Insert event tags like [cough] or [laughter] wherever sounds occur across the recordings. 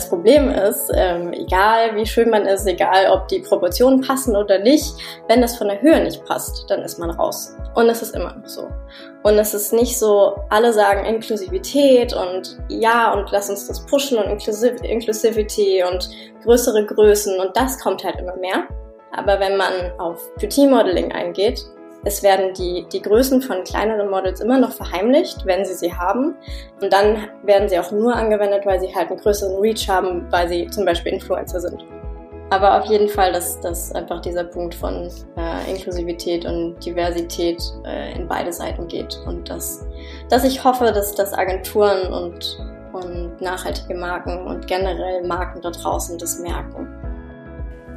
das Problem ist, ähm, egal wie schön man ist, egal ob die Proportionen passen oder nicht, wenn das von der Höhe nicht passt, dann ist man raus. Und es ist immer noch so. Und es ist nicht so, alle sagen Inklusivität und ja, und lass uns das pushen und Inclusiv Inclusivity und größere Größen und das kommt halt immer mehr. Aber wenn man auf Beauty-Modeling eingeht, es werden die, die Größen von kleineren Models immer noch verheimlicht, wenn sie sie haben. Und dann werden sie auch nur angewendet, weil sie halt einen größeren Reach haben, weil sie zum Beispiel Influencer sind. Aber auf jeden Fall, dass, dass einfach dieser Punkt von äh, Inklusivität und Diversität äh, in beide Seiten geht. Und dass, dass ich hoffe, dass, dass Agenturen und, und nachhaltige Marken und generell Marken da draußen das merken.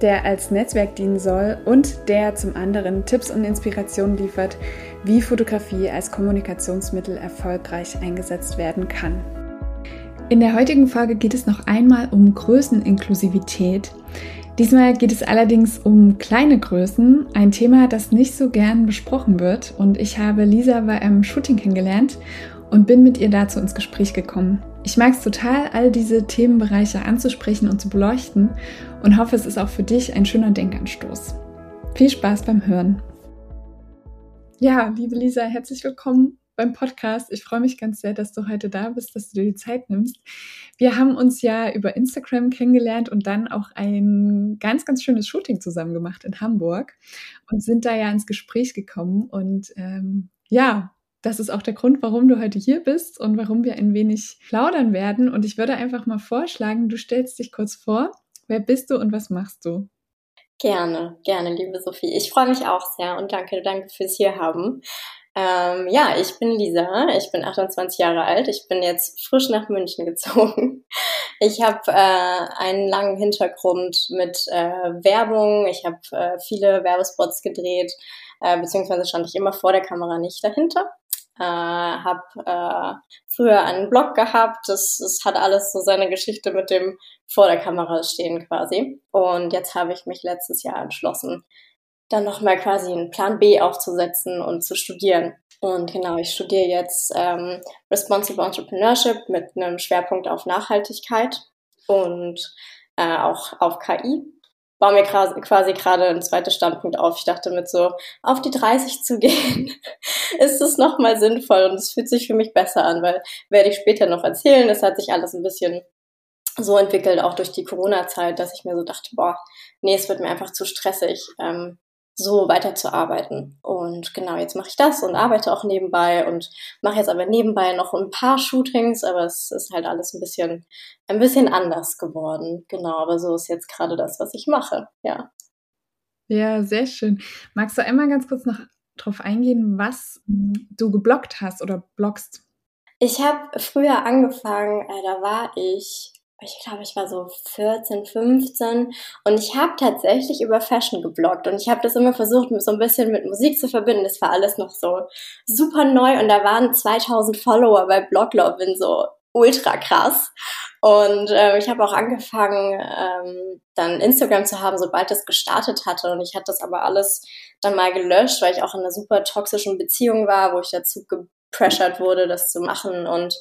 der als Netzwerk dienen soll und der zum anderen Tipps und Inspirationen liefert, wie Fotografie als Kommunikationsmittel erfolgreich eingesetzt werden kann. In der heutigen Folge geht es noch einmal um Größeninklusivität. Diesmal geht es allerdings um kleine Größen, ein Thema, das nicht so gern besprochen wird. Und ich habe Lisa bei einem Shooting kennengelernt und bin mit ihr dazu ins Gespräch gekommen. Ich mag es total, all diese Themenbereiche anzusprechen und zu beleuchten und hoffe, es ist auch für dich ein schöner Denkanstoß. Viel Spaß beim Hören. Ja, liebe Lisa, herzlich willkommen beim Podcast. Ich freue mich ganz sehr, dass du heute da bist, dass du dir die Zeit nimmst. Wir haben uns ja über Instagram kennengelernt und dann auch ein ganz, ganz schönes Shooting zusammen gemacht in Hamburg und sind da ja ins Gespräch gekommen. Und ähm, ja, das ist auch der Grund, warum du heute hier bist und warum wir ein wenig plaudern werden. Und ich würde einfach mal vorschlagen, du stellst dich kurz vor. Wer bist du und was machst du? Gerne, gerne, liebe Sophie. Ich freue mich auch sehr und danke, danke fürs Hierhaben. Ähm, ja, ich bin Lisa, ich bin 28 Jahre alt, ich bin jetzt frisch nach München [laughs] gezogen. Ich habe äh, einen langen Hintergrund mit äh, Werbung, ich habe äh, viele Werbespots gedreht, äh, beziehungsweise stand ich immer vor der Kamera nicht dahinter äh, habe äh, früher einen Blog gehabt. Das, das hat alles so seine Geschichte mit dem vor der Kamera stehen quasi. Und jetzt habe ich mich letztes Jahr entschlossen, dann nochmal quasi einen Plan B aufzusetzen und zu studieren. Und genau, ich studiere jetzt ähm, Responsible Entrepreneurship mit einem Schwerpunkt auf Nachhaltigkeit und äh, auch auf KI baue mir quasi gerade ein zweites Standpunkt auf. Ich dachte mit so auf die 30 zu gehen, [laughs] ist es nochmal sinnvoll und es fühlt sich für mich besser an, weil werde ich später noch erzählen, es hat sich alles ein bisschen so entwickelt, auch durch die Corona-Zeit, dass ich mir so dachte, boah, nee, es wird mir einfach zu stressig. Ähm, so weiterzuarbeiten. Und genau, jetzt mache ich das und arbeite auch nebenbei und mache jetzt aber nebenbei noch ein paar Shootings, aber es ist halt alles ein bisschen, ein bisschen anders geworden. Genau, aber so ist jetzt gerade das, was ich mache, ja. Ja, sehr schön. Magst du einmal ganz kurz noch drauf eingehen, was du geblockt hast oder bloggst? Ich habe früher angefangen, äh, da war ich ich glaube, ich war so 14, 15 und ich habe tatsächlich über Fashion gebloggt und ich habe das immer versucht, so ein bisschen mit Musik zu verbinden. Das war alles noch so super neu und da waren 2000 Follower bei Bloglovin so ultra krass. Und äh, ich habe auch angefangen, ähm, dann Instagram zu haben, sobald es gestartet hatte. Und ich hatte das aber alles dann mal gelöscht, weil ich auch in einer super toxischen Beziehung war, wo ich dazu gepressured wurde, das zu machen. Und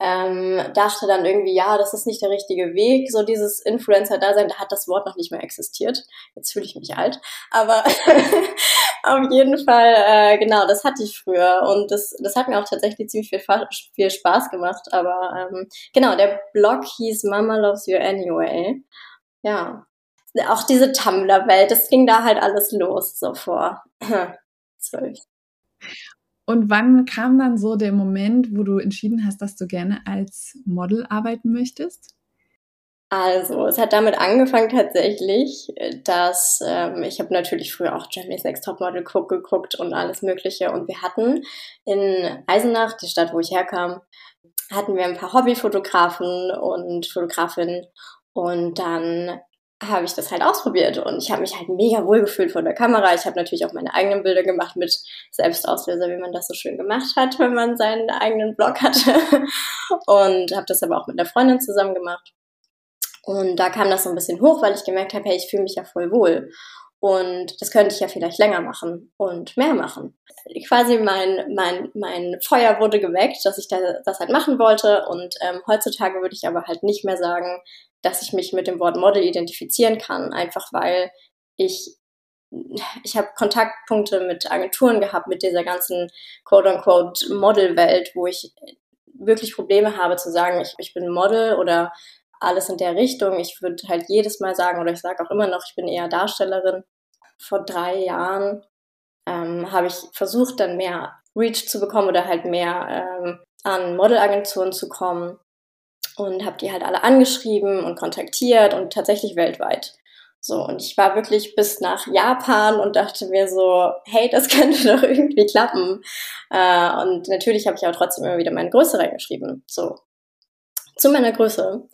ähm, dachte dann irgendwie, ja, das ist nicht der richtige Weg, so dieses Influencer-Dasein, da hat das Wort noch nicht mehr existiert. Jetzt fühle ich mich alt, aber [laughs] auf jeden Fall, äh, genau, das hatte ich früher und das, das hat mir auch tatsächlich ziemlich viel, viel Spaß gemacht, aber ähm, genau, der Blog hieß Mama Loves You Anyway. Ja, auch diese Tumblr-Welt, das ging da halt alles los, so vor [clears throat] zwölf. Und wann kam dann so der Moment, wo du entschieden hast, dass du gerne als Model arbeiten möchtest? Also, es hat damit angefangen tatsächlich, dass ähm, ich habe natürlich früher auch Germany's Next Topmodel geguckt und alles Mögliche. Und wir hatten in Eisenach, die Stadt, wo ich herkam, hatten wir ein paar Hobbyfotografen und Fotografinnen. Und dann habe ich das halt ausprobiert und ich habe mich halt mega wohl gefühlt vor der Kamera. Ich habe natürlich auch meine eigenen Bilder gemacht mit Selbstauslöser, wie man das so schön gemacht hat, wenn man seinen eigenen Blog hatte. [laughs] Und habe das aber auch mit einer Freundin zusammen gemacht. Und da kam das so ein bisschen hoch, weil ich gemerkt habe, hey, ich fühle mich ja voll wohl. Und das könnte ich ja vielleicht länger machen und mehr machen. Quasi mein, mein, mein Feuer wurde geweckt, dass ich das halt machen wollte. Und ähm, heutzutage würde ich aber halt nicht mehr sagen, dass ich mich mit dem Wort Model identifizieren kann, einfach weil ich ich habe Kontaktpunkte mit Agenturen gehabt, mit dieser ganzen quote-unquote Model-Welt, wo ich wirklich Probleme habe zu sagen, ich, ich bin Model oder alles in der Richtung. Ich würde halt jedes Mal sagen, oder ich sage auch immer noch, ich bin eher Darstellerin. Vor drei Jahren ähm, habe ich versucht, dann mehr Reach zu bekommen oder halt mehr ähm, an Modelagenturen zu kommen und habe die halt alle angeschrieben und kontaktiert und tatsächlich weltweit. So, und ich war wirklich bis nach Japan und dachte mir so, hey, das [laughs] könnte doch irgendwie klappen. Äh, und natürlich habe ich auch trotzdem immer wieder meine Größe reingeschrieben. So, zu meiner Größe.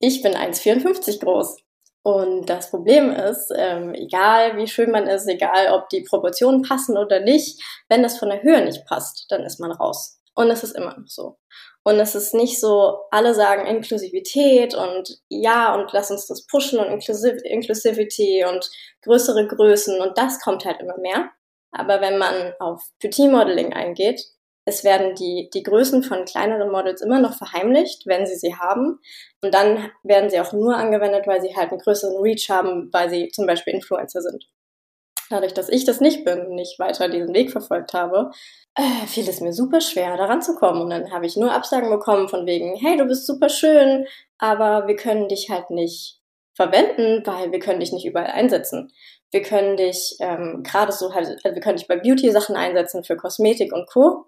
Ich bin 1,54 groß. Und das Problem ist, ähm, egal wie schön man ist, egal ob die Proportionen passen oder nicht, wenn das von der Höhe nicht passt, dann ist man raus. Und es ist immer noch so. Und es ist nicht so, alle sagen Inklusivität und ja, und lass uns das pushen und Inclusiv Inclusivity und größere Größen und das kommt halt immer mehr. Aber wenn man auf Petit Modeling eingeht, es werden die, die Größen von kleineren Models immer noch verheimlicht, wenn sie sie haben. Und dann werden sie auch nur angewendet, weil sie halt einen größeren Reach haben, weil sie zum Beispiel Influencer sind. Dadurch, dass ich das nicht bin, nicht weiter diesen Weg verfolgt habe, äh, fiel es mir super schwer, da ranzukommen. Und dann habe ich nur Absagen bekommen von wegen, hey, du bist super schön, aber wir können dich halt nicht verwenden, weil wir können dich nicht überall einsetzen. Wir können dich ähm, gerade so halt, also wir können dich bei Beauty-Sachen einsetzen für Kosmetik und Co.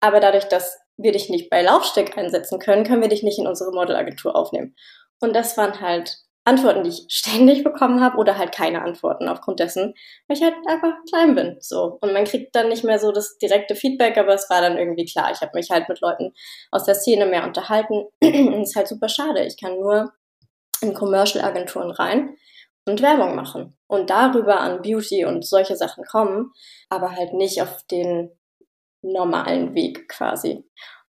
Aber dadurch, dass wir dich nicht bei Laufstück einsetzen können, können wir dich nicht in unsere Modelagentur aufnehmen. Und das waren halt Antworten, die ich ständig bekommen habe oder halt keine Antworten aufgrund dessen, weil ich halt einfach klein bin. So. Und man kriegt dann nicht mehr so das direkte Feedback, aber es war dann irgendwie klar. Ich habe mich halt mit Leuten aus der Szene mehr unterhalten. [clears throat] ist halt super schade. Ich kann nur in Commercial-Agenturen rein und Werbung machen und darüber an Beauty und solche Sachen kommen, aber halt nicht auf den normalen Weg quasi.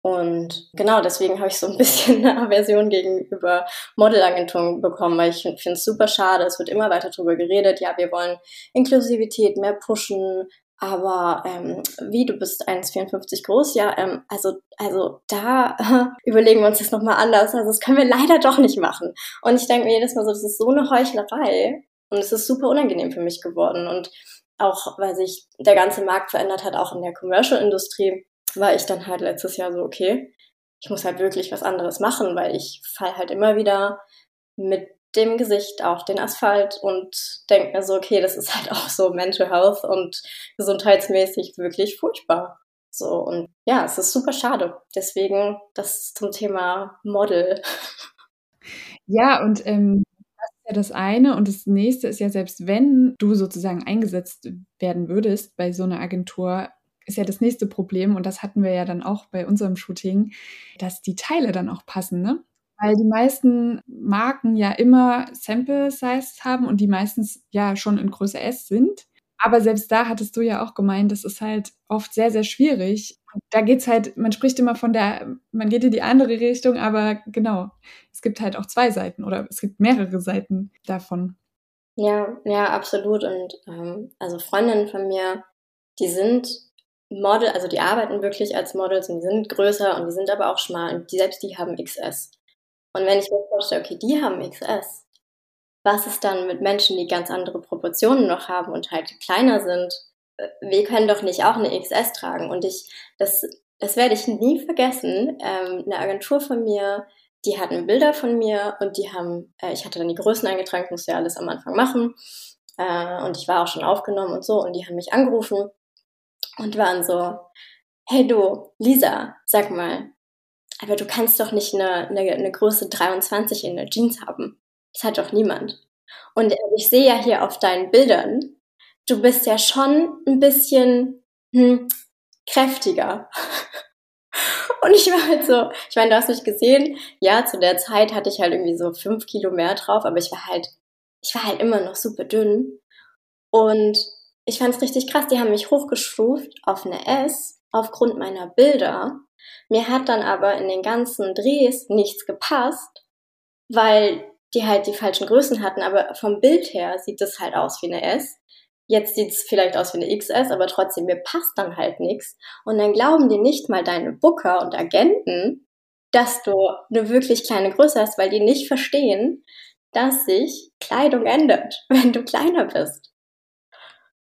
Und genau deswegen habe ich so ein [laughs] bisschen eine Aversion gegenüber Modelagenturen bekommen, weil ich finde es super schade. Es wird immer weiter darüber geredet, ja, wir wollen Inklusivität mehr pushen, aber ähm, wie, du bist 1,54 groß? Ja, ähm, also, also da äh, [laughs] überlegen wir uns das nochmal anders. Also das können wir leider doch nicht machen. Und ich denke mir jedes Mal so, das ist so eine Heuchlerei. Und es ist super unangenehm für mich geworden. Und auch weil sich der ganze Markt verändert hat, auch in der Commercial-Industrie, war ich dann halt letztes Jahr so, okay, ich muss halt wirklich was anderes machen, weil ich fall halt immer wieder mit dem Gesicht auf den Asphalt und denke mir so, okay, das ist halt auch so Mental Health und gesundheitsmäßig wirklich furchtbar. So, und ja, es ist super schade. Deswegen das zum Thema Model. [laughs] Ja, und ähm, ja das eine. Und das nächste ist ja, selbst wenn du sozusagen eingesetzt werden würdest bei so einer Agentur, ist ja das nächste Problem, und das hatten wir ja dann auch bei unserem Shooting, dass die Teile dann auch passen, ne? Weil die meisten Marken ja immer Sample Size haben und die meistens ja schon in Größe S sind. Aber selbst da hattest du ja auch gemeint, das ist halt oft sehr, sehr schwierig. Da geht's halt, man spricht immer von der, man geht in die andere Richtung, aber genau, es gibt halt auch zwei Seiten oder es gibt mehrere Seiten davon. Ja, ja, absolut. Und ähm, also Freundinnen von mir, die sind Model, also die arbeiten wirklich als Models und die sind größer und die sind aber auch schmal und die, selbst die haben XS. Und wenn ich mir vorstelle, okay, die haben XS, was ist dann mit Menschen, die ganz andere Proportionen noch haben und halt kleiner sind? Wir können doch nicht auch eine XS tragen. Und ich, das, das werde ich nie vergessen. Ähm, eine Agentur von mir, die hatten Bilder von mir und die haben, äh, ich hatte dann die Größen eingetragen, musste ja alles am Anfang machen. Äh, und ich war auch schon aufgenommen und so. Und die haben mich angerufen und waren so, hey du, Lisa, sag mal, aber du kannst doch nicht eine, eine, eine Größe 23 in der Jeans haben. Das hat doch niemand. Und ich sehe ja hier auf deinen Bildern, du bist ja schon ein bisschen hm, kräftiger. [laughs] Und ich war halt so, ich meine, du hast mich gesehen, ja, zu der Zeit hatte ich halt irgendwie so fünf Kilo mehr drauf, aber ich war halt ich war halt immer noch super dünn. Und ich fand es richtig krass, die haben mich hochgestuft auf eine S aufgrund meiner Bilder. Mir hat dann aber in den ganzen Drehs nichts gepasst, weil die halt die falschen Größen hatten, aber vom Bild her sieht es halt aus wie eine S. Jetzt sieht es vielleicht aus wie eine XS, aber trotzdem, mir passt dann halt nichts. Und dann glauben dir nicht mal deine Booker und Agenten, dass du eine wirklich kleine Größe hast, weil die nicht verstehen, dass sich Kleidung ändert, [laughs] wenn du kleiner bist.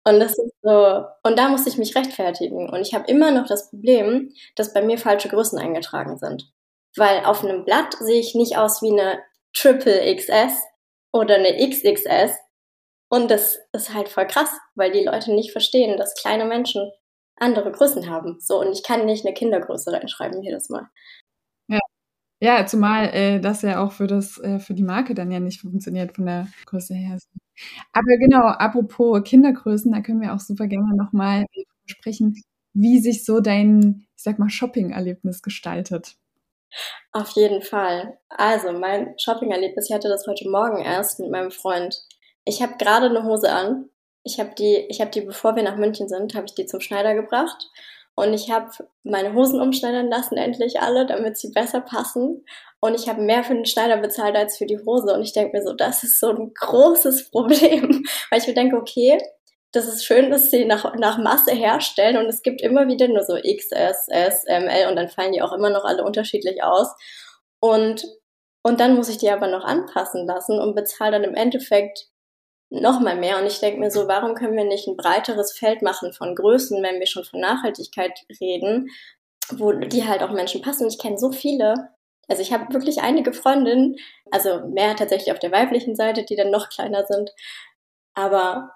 Und das ist so, und da musste ich mich rechtfertigen. Und ich habe immer noch das Problem, dass bei mir falsche Größen eingetragen sind. Weil auf einem Blatt sehe ich nicht aus wie eine Triple XS oder eine XXS, und das ist halt voll krass, weil die Leute nicht verstehen, dass kleine Menschen andere Größen haben. So, und ich kann nicht eine Kindergröße reinschreiben jedes Mal. Ja. Zumal äh, das ja auch für das, äh, für die Marke dann ja nicht funktioniert von der Größe her. Aber genau, apropos Kindergrößen, da können wir auch super gerne nochmal sprechen, wie sich so dein, ich sag mal, Shopping-Erlebnis gestaltet. Auf jeden Fall. Also, mein Shopping-Erlebnis, ich hatte das heute Morgen erst mit meinem Freund ich habe gerade eine Hose an. Ich habe die, ich die, bevor wir nach München sind, habe ich die zum Schneider gebracht. Und ich habe meine Hosen umschneidern lassen, endlich alle, damit sie besser passen. Und ich habe mehr für den Schneider bezahlt als für die Hose. Und ich denke mir so, das ist so ein großes [laughs] Problem. Weil ich mir denke, okay, das ist schön, dass sie nach, nach Masse herstellen und es gibt immer wieder nur so XS, S, ML und dann fallen die auch immer noch alle unterschiedlich aus. Und, und dann muss ich die aber noch anpassen lassen und bezahle dann im Endeffekt noch mal mehr. Und ich denke mir so, warum können wir nicht ein breiteres Feld machen von Größen, wenn wir schon von Nachhaltigkeit reden, wo die halt auch Menschen passen. Ich kenne so viele. Also ich habe wirklich einige Freundinnen, also mehr tatsächlich auf der weiblichen Seite, die dann noch kleiner sind. Aber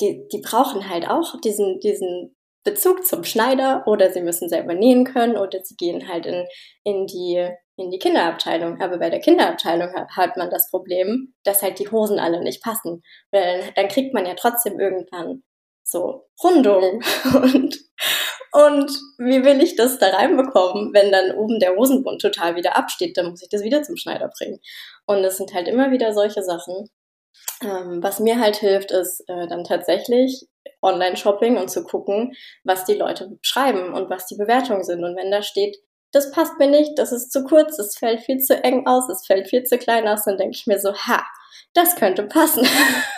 die, die brauchen halt auch diesen, diesen Bezug zum Schneider oder sie müssen selber nähen können oder sie gehen halt in, in die in die Kinderabteilung. Aber bei der Kinderabteilung hat, man das Problem, dass halt die Hosen alle nicht passen. Weil dann kriegt man ja trotzdem irgendwann so Rundungen [laughs] und und wie will ich das da reinbekommen, wenn dann oben der Hosenbund total wieder absteht, dann muss ich das wieder zum Schneider bringen. Und es sind halt immer wieder solche Sachen. Ähm, was mir halt hilft, ist äh, dann tatsächlich Online-Shopping und zu gucken, was die Leute schreiben und was die Bewertungen sind. Und wenn da steht, das passt mir nicht, das ist zu kurz, es fällt viel zu eng aus, es fällt viel zu klein aus, dann denke ich mir so, ha, das könnte passen.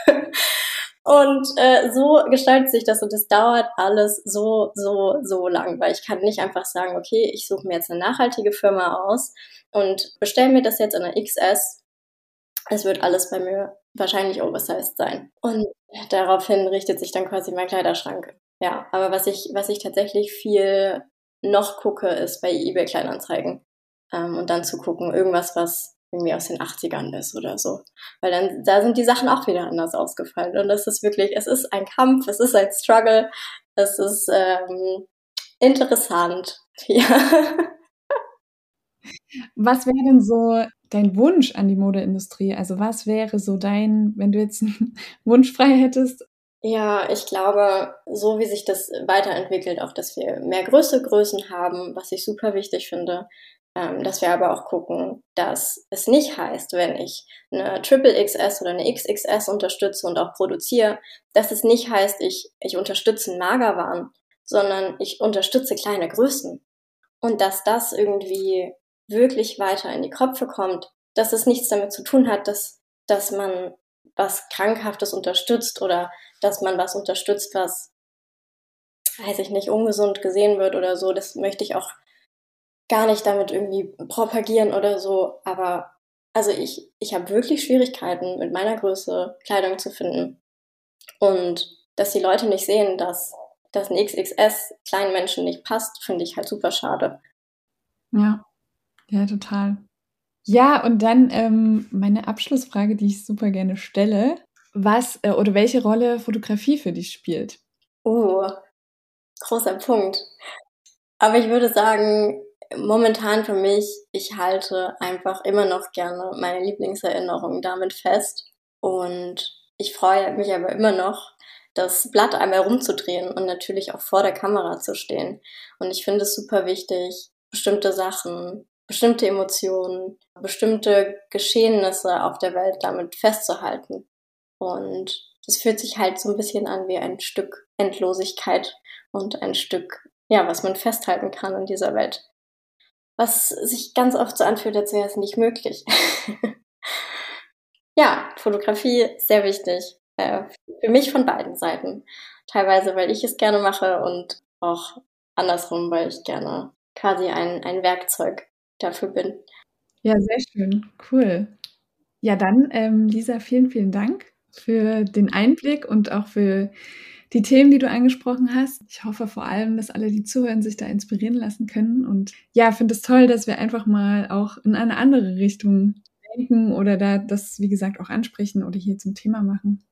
[laughs] und äh, so gestaltet sich das und es dauert alles so, so, so lang, weil ich kann nicht einfach sagen, okay, ich suche mir jetzt eine nachhaltige Firma aus und bestelle mir das jetzt in der XS. Es wird alles bei mir wahrscheinlich oversized sein. Und daraufhin richtet sich dann quasi mein Kleiderschrank. Ja, aber was ich, was ich tatsächlich viel noch gucke, ist bei eBay Kleinanzeigen. Ähm, und dann zu gucken, irgendwas, was irgendwie aus den 80ern ist oder so. Weil dann, da sind die Sachen auch wieder anders ausgefallen. Und das ist wirklich, es ist ein Kampf, es ist ein Struggle, es ist ähm, interessant. [laughs] Ja. Was wäre denn so dein Wunsch an die Modeindustrie? Also was wäre so dein, wenn du jetzt [laughs] einen Wunsch frei hättest, ja, ich glaube, so wie sich das weiterentwickelt, auch dass wir mehr größere Größen haben, was ich super wichtig finde, ähm, dass wir aber auch gucken, dass es nicht heißt, wenn ich eine Triple XS oder eine XXS unterstütze und auch produziere, dass es nicht heißt, ich, ich unterstütze Magerwaren, sondern ich unterstütze kleine Größen. Und dass das irgendwie wirklich weiter in die Köpfe kommt, dass es nichts damit zu tun hat, dass, dass man was Krankhaftes unterstützt oder dass man was unterstützt, was, weiß ich nicht, ungesund gesehen wird oder so. Das möchte ich auch gar nicht damit irgendwie propagieren oder so. Aber also ich, ich habe wirklich Schwierigkeiten mit meiner Größe Kleidung zu finden. Und dass die Leute nicht sehen, dass, dass ein XXS kleinen Menschen nicht passt, finde ich halt super schade. Ja, ja, total. Ja, und dann ähm, meine Abschlussfrage, die ich super gerne stelle. Was äh, oder welche Rolle Fotografie für dich spielt? Oh, großer Punkt. Aber ich würde sagen, momentan für mich, ich halte einfach immer noch gerne meine Lieblingserinnerungen damit fest. Und ich freue mich aber immer noch, das Blatt einmal rumzudrehen und natürlich auch vor der Kamera zu stehen. Und ich finde es super wichtig, bestimmte Sachen bestimmte Emotionen, bestimmte Geschehnisse auf der Welt damit festzuhalten. Und das fühlt sich halt so ein bisschen an wie ein Stück Endlosigkeit und ein Stück, ja, was man festhalten kann in dieser Welt. Was sich ganz oft so anfühlt, als wäre es nicht möglich. [laughs] ja, Fotografie sehr wichtig. Äh, für mich von beiden Seiten. Teilweise, weil ich es gerne mache und auch andersrum, weil ich gerne quasi ein, ein Werkzeug dafür bin. Ja, sehr schön. Cool. Ja, dann, ähm, Lisa, vielen, vielen Dank für den Einblick und auch für die Themen, die du angesprochen hast. Ich hoffe vor allem, dass alle, die zuhören, sich da inspirieren lassen können. Und ja, finde es toll, dass wir einfach mal auch in eine andere Richtung denken oder da das, wie gesagt, auch ansprechen oder hier zum Thema machen.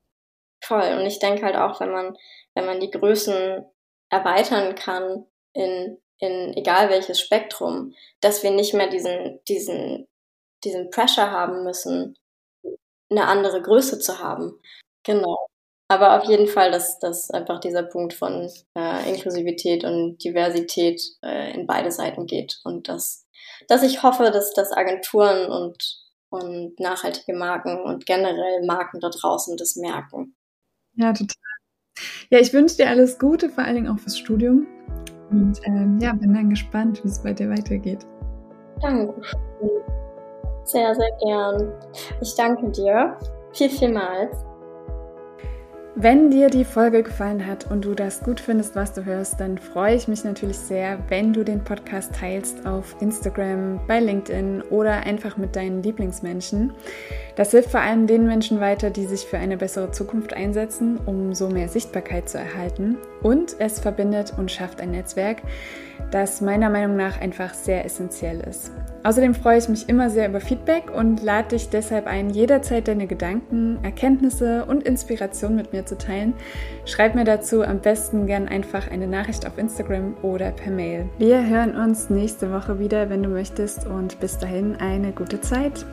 Voll. Und ich denke halt auch, wenn man, wenn man die Größen erweitern kann in, in egal welches Spektrum, dass wir nicht mehr diesen, diesen, diesen Pressure haben müssen, eine andere Größe zu haben. Genau. Aber auf jeden Fall, dass, dass einfach dieser Punkt von äh, Inklusivität und Diversität äh, in beide Seiten geht. Und dass, dass ich hoffe, dass, dass Agenturen und, und nachhaltige Marken und generell Marken da draußen das merken. Ja, total. Ja, ich wünsche dir alles Gute, vor allen Dingen auch fürs Studium. Und ähm, ja, bin dann gespannt, wie es bei dir weitergeht. Danke. Sehr, sehr gern. Ich danke dir viel, vielmals. Wenn dir die Folge gefallen hat und du das gut findest, was du hörst, dann freue ich mich natürlich sehr, wenn du den Podcast teilst auf Instagram, bei LinkedIn oder einfach mit deinen Lieblingsmenschen. Das hilft vor allem den Menschen weiter, die sich für eine bessere Zukunft einsetzen, um so mehr Sichtbarkeit zu erhalten. Und es verbindet und schafft ein Netzwerk, das meiner Meinung nach einfach sehr essentiell ist. Außerdem freue ich mich immer sehr über Feedback und lade dich deshalb ein, jederzeit deine Gedanken, Erkenntnisse und Inspiration mit mir zu teilen. Schreib mir dazu am besten gern einfach eine Nachricht auf Instagram oder per Mail. Wir hören uns nächste Woche wieder, wenn du möchtest und bis dahin eine gute Zeit.